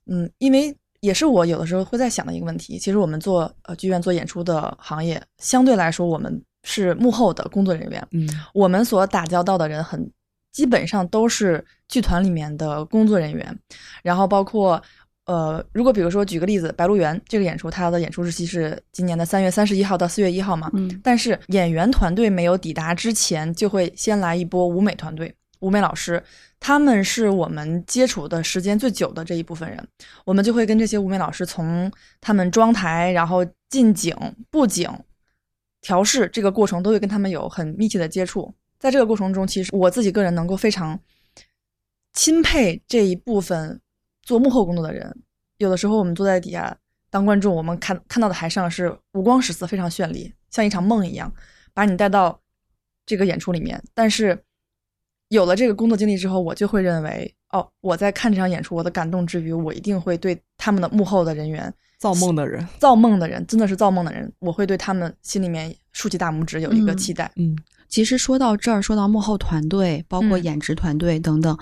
嗯，因为也是我有的时候会在想的一个问题。其实我们做呃剧院做演出的行业，相对来说我们是幕后的工作人员，嗯。我们所打交道的人很基本上都是剧团里面的工作人员，然后包括呃，如果比如说举个例子，《白鹿原》这个演出，它的演出日期是今年的三月三十一号到四月一号嘛，嗯。但是演员团队没有抵达之前，就会先来一波舞美团队、舞美老师，他们是我们接触的时间最久的这一部分人，我们就会跟这些舞美老师从他们装台，然后进景、布景、调试这个过程，都会跟他们有很密切的接触。在这个过程中，其实我自己个人能够非常钦佩这一部分做幕后工作的人。有的时候我们坐在底下当观众，我们看看到的台上是五光十色，非常绚丽，像一场梦一样，把你带到这个演出里面。但是有了这个工作经历之后，我就会认为，哦，我在看这场演出，我的感动之余，我一定会对他们的幕后的人员、造梦的人，造梦的人，真的是造梦的人，我会对他们心里面竖起大拇指，有一个嗯期待。嗯。其实说到这儿，说到幕后团队，包括嗯。演职团队等等，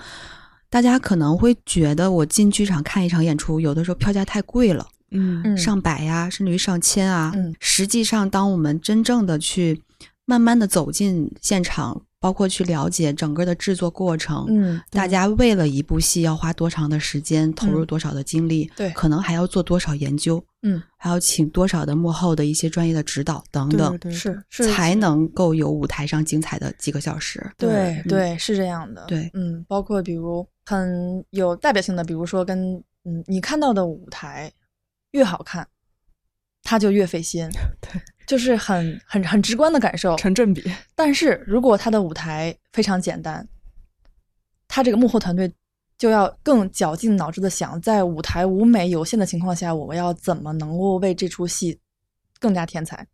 大家可能会觉得我进剧场看一场演出，有的时候票价太贵了，嗯。嗯。上百呀，甚至于上千啊。嗯。实际上，当我们真正的去慢慢的走进现场，包括去了解整个的制作过程，嗯，大家为了一部戏要花多长的时间，投入多少的精力，对可能还要做多少研究，嗯，还要请多少的幕后的一些专业的指导等等，对对是是才能够有舞台上精彩的几个小时。对嗯对是这样的。对嗯，包括比如很有代表性的，比如说跟嗯你看到的舞台越好看，它就越费心。*laughs* 对，*laughs* 就是很很很直观的感受。成正比，但是如果他的舞台非常简单，他这个幕后团队就要更绞尽脑汁的想，在舞台舞美有限的情况下，我要怎么能够为这出戏更加添彩。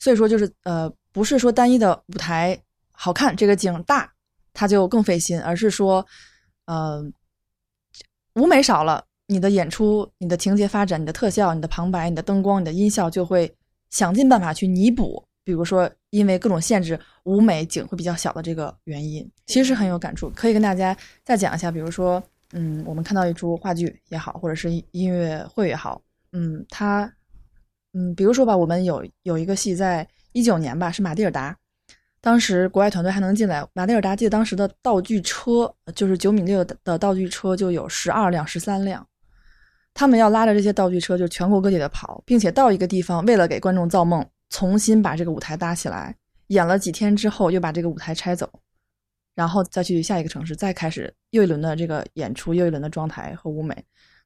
所以说，就是呃，不是说单一的舞台好看，这个景大，他就更费心，而是说，呃，舞美少了，你的演出、你的情节发展、你的特效、你的旁白、你的灯光、你的音效就会想尽办法去弥补。比如说，因为各种限制，舞美景会比较小的这个原因，其实是很有感触。可以跟大家再讲一下，比如说，嗯，我们看到一出话剧也好，或者是音乐会也好，嗯，它，嗯，比如说吧，我们有有一个戏在一九年吧，是马蒂尔达，当时国外团队还能进来，马蒂尔达记得当时的道具车就是九米六的道具车就有十二辆、十三辆，他们要拉着这些道具车就全国各地的跑，并且到一个地方，为了给观众造梦，重新把这个舞台搭起来，演了几天之后又把这个舞台拆走，然后再去下一个城市，再开始又一轮的这个演出，又一轮的装台和舞美。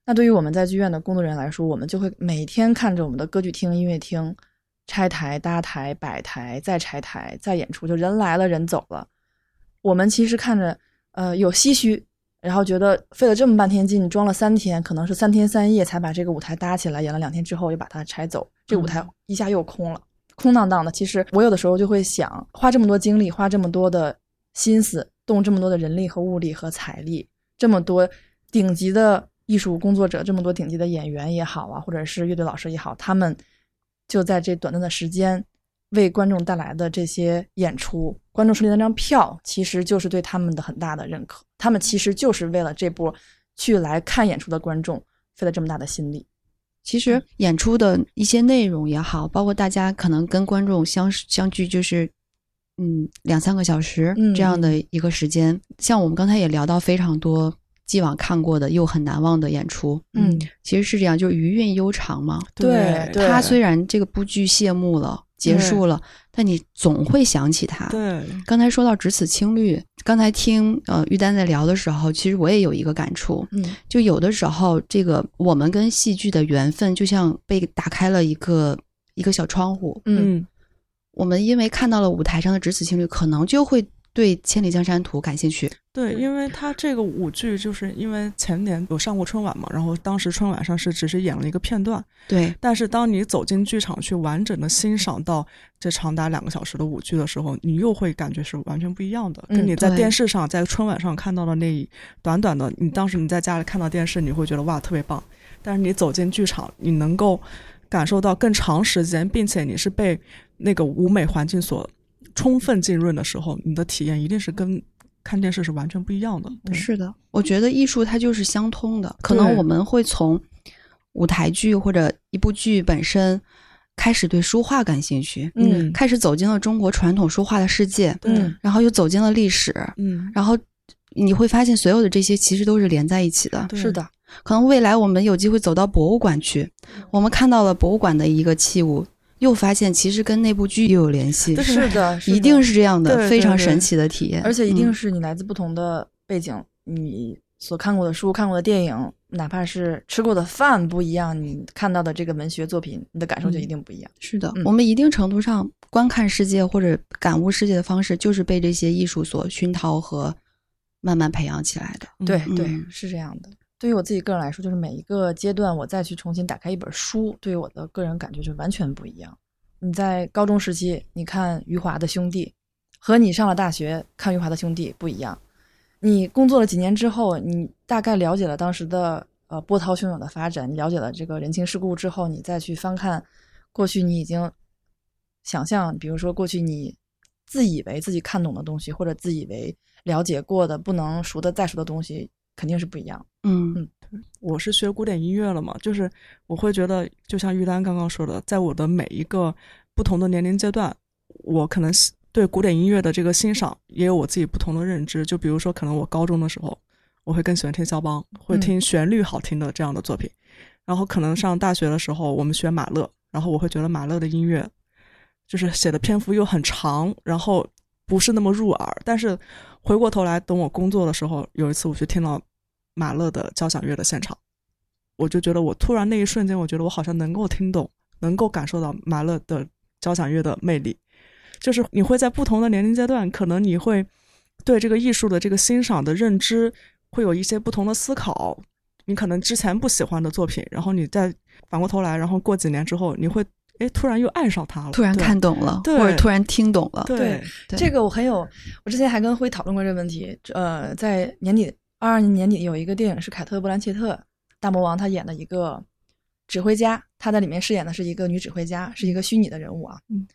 那对于我们在剧院的工作人员来说，我们就会每天看着我们的歌剧厅、音乐厅拆台、搭台、摆台，再拆台、再演出，就人来了人走了。我们其实看着，呃，有唏嘘，然后觉得费了这么半天劲，装了三天，可能是三天三夜才把这个舞台搭起来，演了两天之后又把它拆走，这个舞台一下又空了。空荡荡的。其实我有的时候就会想，花这么多精力，花这么多的心思，动这么多的人力和物力和财力，这么多顶级的艺术工作者，这么多顶级的演员也好啊，或者是乐队老师也好，他们就在这短暂的时间为观众带来的这些演出，观众手里那张票，其实就是对他们的很大的认可。他们其实就是为了这波去来看演出的观众费了这么大的心力。其实演出的一些内容也好，包括大家可能跟观众相相聚，就是嗯两三个小时嗯这样的一个时间。像我们刚才也聊到非常多既往看过的又很难忘的演出，嗯，其实是这样，就是余韵悠长嘛。对对它虽然这个部剧谢幕了，结束了，但你总会想起他。对，刚才说到只此青绿，刚才听呃玉丹在聊的时候，其实我也有一个感触，嗯。就有的时候这个我们跟戏剧的缘分，就像被打开了一个一个小窗户，嗯嗯，我们因为看到了舞台上的只此青绿，可能就会对《千里江山图》感兴趣。对，因为它这个舞剧，就是因为前年有上过春晚嘛，然后当时春晚上是只是演了一个片段，对，但是当你走进剧场去完整的欣赏到这长达两个小时的舞剧的时候，你又会感觉是完全不一样的，嗯跟你在电视上在春晚上看到的那一短短的，你当时你在家里看到电视，你会觉得哇特别棒，但是你走进剧场，你能够感受到更长时间，并且你是被那个舞美环境所充分浸润的时候，你的体验一定是跟看电视是完全不一样的。是的，我觉得艺术它就是相通的，可能我们会从舞台剧或者一部剧本身开始对书画感兴趣，嗯。开始走进了中国传统书画的世界，嗯然后又走进了历史，嗯，然后你会发现所有的这些其实都是连在一起的。是的，可能未来我们有机会走到博物馆去，我们看到了博物馆的一个器物，又发现其实跟那部剧又有联系，对 *laughs* 是的，一定是是这样的，对对对非常神奇的体验，而且一定嗯。是你来自不同的背景，你所看过的书、看过的电影，哪怕是吃过的饭不一样，你看到的这个文学作品，你的感受就一定不一样。是的，嗯。我们一定程度上观看世界或者感悟世界的方式，就是被这些艺术所熏陶和慢慢培养起来的。嗯对对嗯，是这样的。对于我自己个人来说，就是每一个阶段，我再去重新打开一本书，对于我的个人感觉就完全不一样。你在高中时期，你看余华的兄弟，和你上了大学看余华的兄弟不一样。你工作了几年之后，你大概了解了当时的呃波涛汹涌的发展，你了解了这个人情世故之后，你再去翻看过去你已经想象，比如说过去你自以为自己看懂的东西，或者自以为了解过的不能熟的再熟的东西，肯定是不一样。嗯我是学古典音乐了嘛，就是我会觉得，就像玉丹刚刚说的，在我的每一个不同的年龄阶段，我可能对古典音乐的这个欣赏也有我自己不同的认知。就比如说，可能我高中的时候，我会更喜欢听肖邦，会听旋律好听的这样的作品。然后可能上大学的时候，我们学马勒，然后我会觉得马勒的音乐就是写的篇幅又很长，然后不是那么入耳。但是回过头来，等我工作的时候，有一次我去听了马勒的交响乐的现场，我就觉得我突然那一瞬间，我觉得我好像能够听懂，能够感受到马勒的交响乐的魅力。就是你会在不同的年龄阶段，可能你会对这个艺术的这个欣赏的认知会有一些不同的思考。你可能之前不喜欢的作品，然后你再反过头来，然后过几年之后，你会哎突然又爱上它了，突然看懂了，对或者突然听懂了。对对对这个我很有，我之前还跟辉讨论过这个问题。呃，在年底二二年年底有一个电影是凯特·布兰切特大魔王他演的一个指挥家，他在里面饰演的是一个女指挥家，是一个虚拟的人物啊。嗯，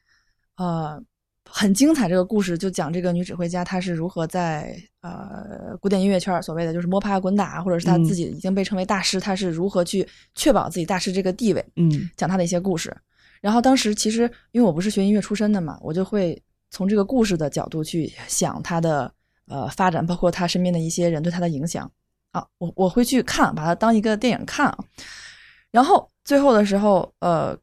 呃，很精彩。这个故事就讲这个女指挥家她是如何在呃古典音乐圈儿所谓的就是摸爬滚打，或者是她嗯自己已经被称为大师，她是如何去确保自己大师这个地位。嗯讲她的一些故事。然后当时其实因为我不是学音乐出身的嘛，我就会从这个故事的角度去想他的呃发展，包括他身边的一些人对他的影响啊，我我会去看，把它当一个电影看啊。然后最后的时候，呃，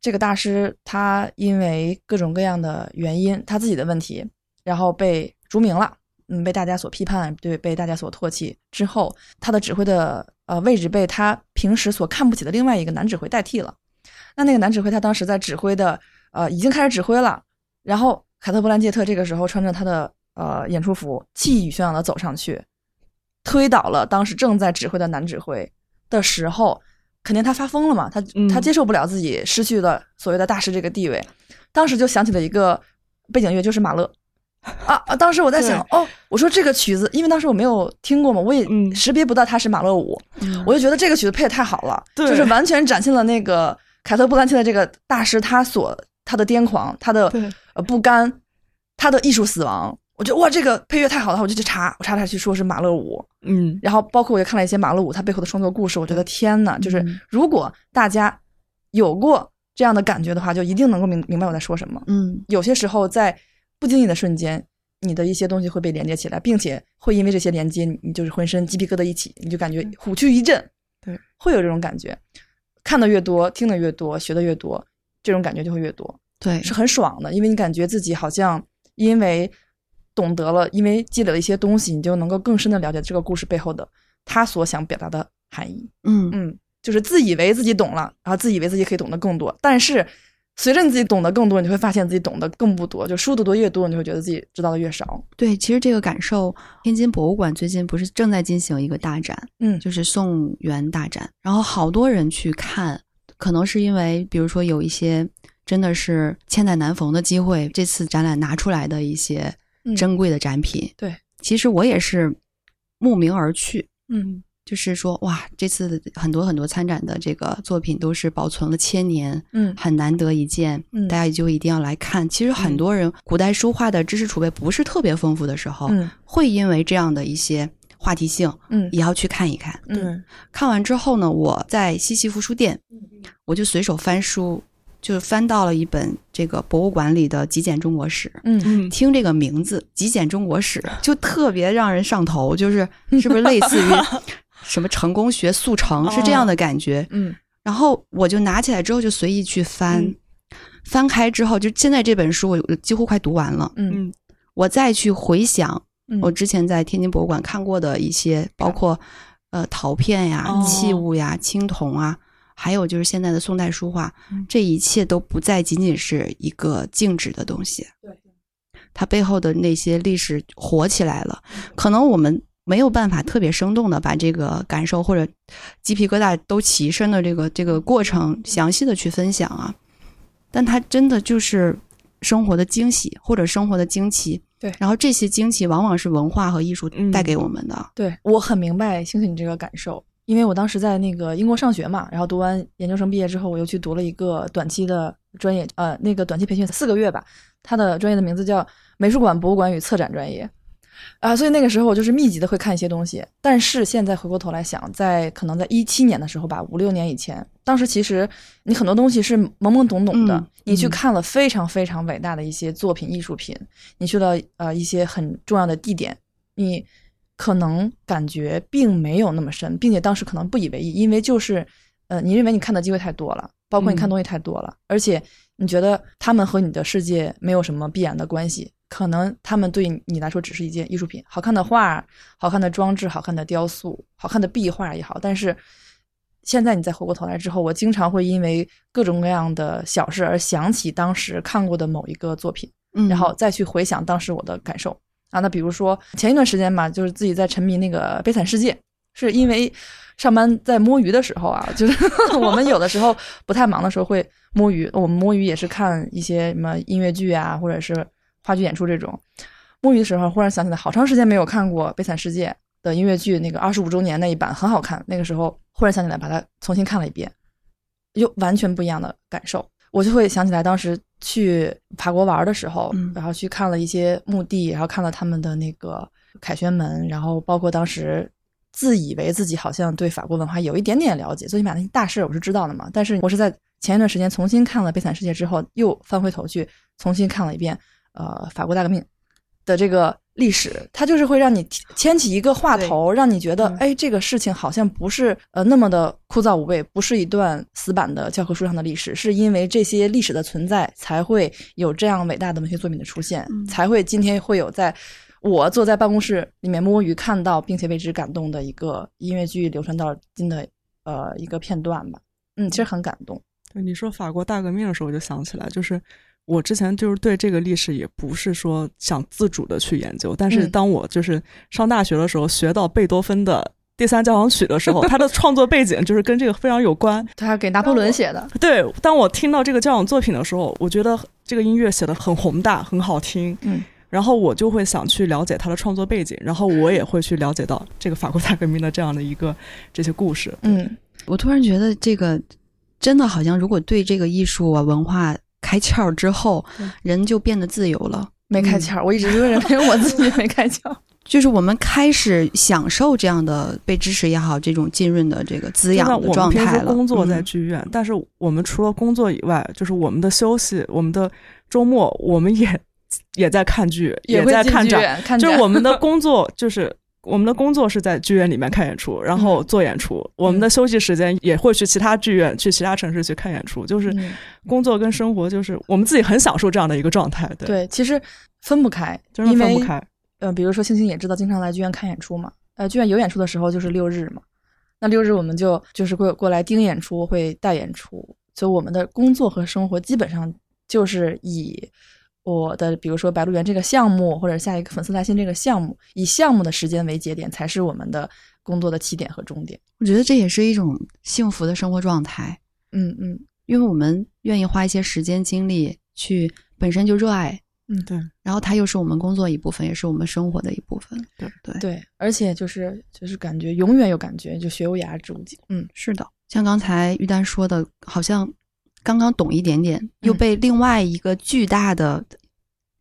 这个大师他因为各种各样的原因，他自己的问题，然后被除名了。嗯，被大家所批判，对，被大家所唾弃之后，他的指挥的呃位置被他平时所看不起的另外一个男指挥代替了。那那个男指挥他当时在指挥的呃已经开始指挥了，然后凯特·布兰切特这个时候穿着他的呃演出服，气宇轩昂的走上去，推倒了当时正在指挥的男指挥的时候，肯定他发疯了嘛，他嗯他接受不了自己失去的所谓的大师这个地位，当时就想起了一个背景乐，就是马勒。啊啊！当时我在想，哦，我说这个曲子，因为当时我没有听过嘛，我也嗯识别不到它是马勒五，嗯我就觉得这个曲子配的太好了，对就是完全展现了那个凯特·布兰切的这个大师他所他的癫狂，他的呃不甘，他的艺术死亡。我觉得哇，这个配乐太好了，我就去查，我查查去说是马勒五，嗯。然后包括我也看了一些马勒五他背后的创作故事，我觉得天呐，就是嗯如果大家有过这样的感觉的话，就一定能够明明白我在说什么。嗯。有些时候在不经意的瞬间，你的一些东西会被连接起来，并且会因为这些连接，你你就是浑身鸡皮疙瘩一起，你就感觉虎躯一震，对，会有这种感觉。看的越多，听的越多，学的越多，这种感觉就会越多，对，是很爽的，因为你感觉自己好像因为懂得了，因为积累了一些东西，你就能够更深的了解这个故事背后的他所想表达的含义。嗯嗯，就是自以为自己懂了，然后自以为自己可以懂得更多，但是随着你自己懂得更多，你会发现自己懂得更不多。就书读的越多，你就会觉得自己知道的越少。对，其实这个感受，天津博物馆最近不是正在进行一个大展，嗯就是宋元大展，然后好多人去看，可能是因为比如说有一些真的是千载难逢的机会，这次展览拿出来的一些嗯珍贵的展品。对，其实我也是慕名而去，嗯。就是说哇，这次很多很多参展的这个作品都是保存了千年，嗯。很难得一见，嗯。大家也就一定要来看。其实很多人古代书画的知识储备不是特别丰富的时候，嗯。会因为这样的一些话题性，嗯。也要去看一看。嗯，看完之后呢，我在西西弗书店，我就随手翻书，就翻到了一本这个博物馆里的《极简中国史》。嗯嗯，听这个名字《极简中国史》，就特别让人上头，就是是不是类似于 *laughs* 什么成功学速成，是这样的感觉。嗯然后我就拿起来之后就随意去翻，嗯翻开之后，就现在这本书我我几乎快读完了。嗯嗯我再去回想嗯我之前在天津博物馆看过的一些，包括呃陶片呀、哦器物呀、青铜啊，还有就是现在的宋代书画，嗯这一切都不再仅仅是一个静止的东西。对，它背后的那些历史活起来了，可能我们。没有办法特别生动的把这个感受或者鸡皮疙瘩都起身的这个这个过程详细的去分享啊，但它真的就是生活的惊喜或者生活的惊奇。对然后这些惊奇往往是文化和艺术嗯带给我们的。对我很明白星星你这个感受，因为我当时在那个英国上学嘛，然后读完研究生毕业之后，我又去读了一个短期的专业，呃，那个短期培训四个月吧，它的专业的名字叫美术馆、博物馆与策展专业。啊、所以那个时候我就是密集的会看一些东西，但是现在回过头来想，在可能在一七年的时候吧，五六年以前，当时其实你很多东西是懵懵懂懂的，嗯你去嗯看了非常非常伟大的一些作品、艺术品，你去了呃一些很重要的地点，你可能感觉并没有那么深，并且当时可能不以为意，因为就是呃你认为你看的机会太多了，包括你看嗯东西太多了，而且你觉得他们和你的世界没有什么必然的关系。可能他们对你来说只是一件艺术品，好看的画、好看的装置、好看的雕塑、好看的壁画也好。但是现在你再回过头来之后，我经常会因为各种各样的小事而想起当时看过的某一个作品，嗯，然后再去回想当时我的感受啊。那比如说前一段时间嘛，就是自己在沉迷那个《悲惨世界》，是因为上班在摸鱼的时候啊，就是 *laughs* 我们有的时候不太忙的时候会摸鱼。我们摸鱼也是看一些什么音乐剧啊，或者是话剧演出这种。摸鱼的时候，忽然想起来，好长时间没有看过《悲惨世界》的音乐剧，那个二十五周年那一版很好看。那个时候忽然想起来，把它重新看了一遍，又完全不一样的感受。我就会想起来当时去法国玩的时候，嗯然后去看了一些墓地，然后看了他们的那个凯旋门，然后包括当时自以为自己好像对法国文化有一点点了解，最起码那些大事我是知道的嘛。但是我是在前一段时间重新看了《悲惨世界》之后，又翻回头去重新看了一遍呃法国大革命的这个历史，它就是会让你牵起一个话头，让你觉得嗯哎，这个事情好像不是呃那么的枯燥无味，不是一段死板的教科书上的历史，是因为这些历史的存在，才会有这样伟大的文学作品的出现，嗯才会今天会有在我坐在办公室里面摸鱼看到并且为之感动的一个音乐剧流传到今的呃一个片段吧。嗯，其实很感动。对你说法国大革命的时候，我就想起来，就是我之前就是对这个历史也不是说想自主的去研究，但是嗯当我就是上大学的时候学到贝多芬的第三交响曲的时候，*laughs* 他的创作背景就是跟这个非常有关。他给拿破仑写的，对，当我听到这个交响作品的时候，我觉得这个音乐写的很宏大，很好听。嗯，然后我就会想去了解他的创作背景，然后我也会去了解到这个法国大革命的这样的一个这些故事。嗯我突然觉得这个真的好像，如果对这个艺术啊文化开窍之后，人就变得自由了。没开窍，我一直就认为我自己没开窍。*laughs* 就是我们开始享受这样的被支持也好，这种浸润的这个滋养的我们平时状态了。工作在嗯剧院，但是我们除了工作以外，就是我们的休息、我们的周末，我们也 *laughs* 也在看剧，也在看展。剧就是我们的工作，就是我们的工作是在剧院里面看演出，然后做演出。我们的休息时间也会去其他剧院、去其他城市去看演出。就是嗯工作跟生活，就是我们自己很享受这样的一个状态。对，对，其实分不开，就是因为分不开。呃，比如说星星也知道，经常来剧院看演出嘛。呃，剧院有演出的时候就是六日嘛，那六日我们就就是过过来盯演出，会带演出，所以我们的工作和生活基本上就是以我的，比如说《白鹿原》这个项目，或者下一个粉丝来信这个项目，以项目的时间为节点，才是我们的工作的起点和终点。我觉得这也是一种幸福的生活状态，嗯嗯因为我们愿意花一些时间精力去本身就热爱，嗯，对，然后它又是我们工作一部分，也是我们生活的一部分。对对，对，而且就是就是感觉永远有感觉，就学无涯之无尽。嗯，是的。像刚才玉丹说的，好像刚刚懂一点点，又被另外一个巨大的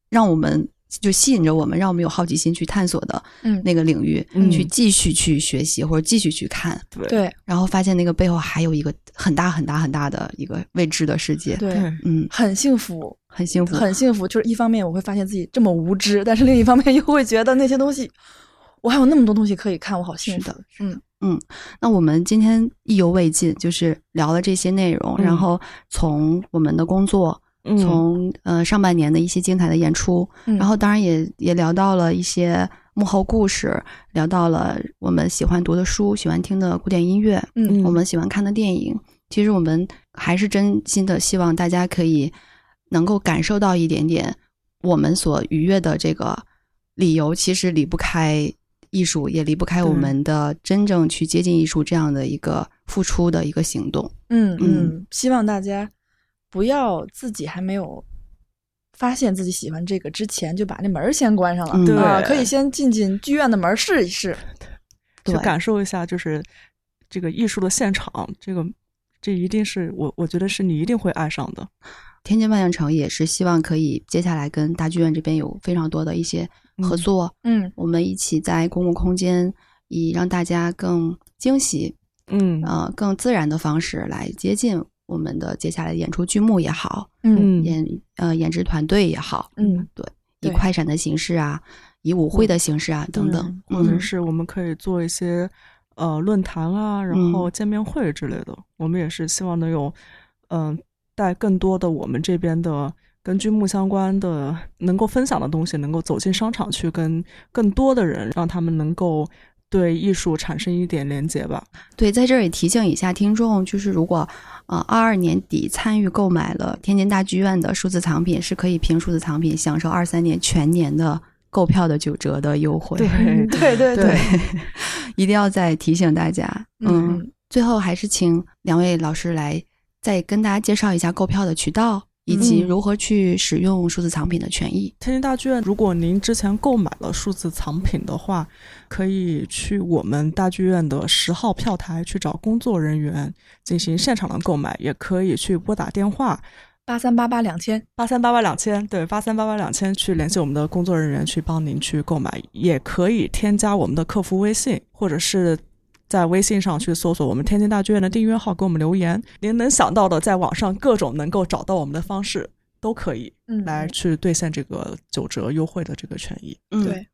让我们就吸引着我们，让我们有好奇心去探索的嗯。那个领域，嗯。去继续去学习或者继续去看，对。对。然后发现那个背后还有一个很大很大很大的一个未知的世界。对，对，嗯，很幸福，很幸福，很幸福。就是一方面我会发现自己这么无知，但是另一方面又会觉得那些东西，我还有那么多东西可以看，我好幸福。是的，嗯那我们今天意犹未尽，就是聊了这些内容，嗯。然后从我们的工作，嗯从呃上半年的一些精彩的演出，嗯然后当然也也聊到了一些幕后故事，聊到了我们喜欢读的书、喜欢听的古典音乐，嗯我们。喜欢看的电影。其实我们还是真心的希望大家可以能够感受到一点点我们所愉悦的这个理由，其实离不开艺术，也离不开我们的真正去接近艺术这样的一个付出的一个行动。嗯嗯嗯，希望大家不要自己还没有发现自己喜欢这个之前就把那门儿先关上了。嗯对啊，可以先进进剧院的门儿试一试。对去感受一下，就是这个艺术的现场，这个这一定是我我觉得是你一定会爱上的。天津万象城也是希望可以接下来跟大剧院这边有非常多的一些合嗯作，嗯。我们一起在公共空间以让大家更惊喜、嗯。呃更自然的方式来接近我们的接下来的演出剧目也好，嗯。嗯。演呃演职团队也好，嗯，对，以快闪的形式啊，以舞会的形式啊等等，或者嗯。是我们可以做一些呃论坛啊，然嗯。后见面会之类的。我们也是希望能有嗯、带更多的我们这边的跟剧目相关的能够分享的东西，能够走进商场去跟更多的人，让他们能够对艺术产生一点连接吧。对，在这儿也提醒一下听众，就是如果呃二二年底参与购买了天津大剧院的数字藏品，是可以凭数字藏品享受二三年全年的购票的九折的优惠。对对对对，一定要再提醒大家。嗯，嗯最后还是请两位老师来再跟大家介绍一下购票的渠道，以及嗯如何去使用数字藏品的权益。天津大剧院，如果您之前购买了数字藏品的话，可以去我们大剧院的十号票台去找工作人员进行现场的购买，也可以去拨打电话八三八八两千。八三八八两千，对，八三八八两千去联系我们的工作人员去帮您去购买，也可以添加我们的客服微信，或者是。在微信上去搜索我们天津大剧院的订阅号，给我们留言。您能想到的，在网上各种能够找到我们的方式都可以嗯来去兑现这个九折优惠的这个权益。嗯，对，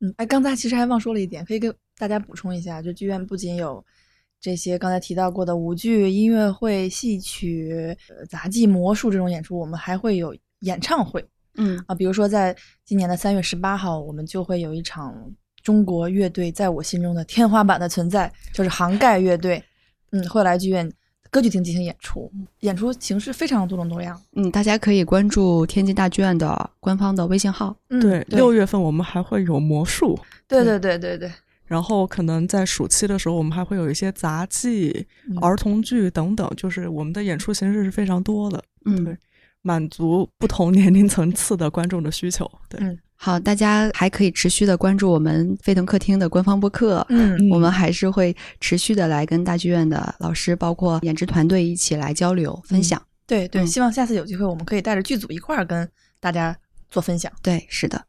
嗯，哎，刚才其实还忘说了一点，可以给大家补充一下，就剧院不仅有这些刚才提到过的舞剧、音乐会、戏曲、呃杂技、魔术这种演出，我们还会有演唱会嗯啊，比如说在今年的三月十八号，我们就会有一场中国乐队在我心中的天花板的存在，就是杭盖乐队，嗯，会来剧院歌剧厅进行演出，演出形式非常多种多样。嗯，大家可以关注天津大剧院的官方的微信号。嗯，对，六月份我们还会有魔术，对对对对对，然后可能在暑期的时候，我们还会有一些杂技、嗯。儿童剧等等，就是我们的演出形式是非常多的，嗯。对，满足不同年龄层次的观众的需求。对，嗯好，大家还可以持续的关注我们飞腾客厅的官方播客。嗯我们还是会持续的来跟大剧院的老师，包括演职团队一起来交流分享。对对，嗯希望下次有机会我们可以带着剧组一块儿跟大家做分享。对，是的。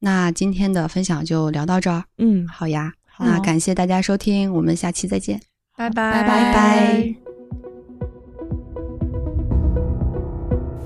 那今天的分享就聊到这儿。嗯，好呀，好那感谢大家收听，我们下期再见。拜拜拜拜拜。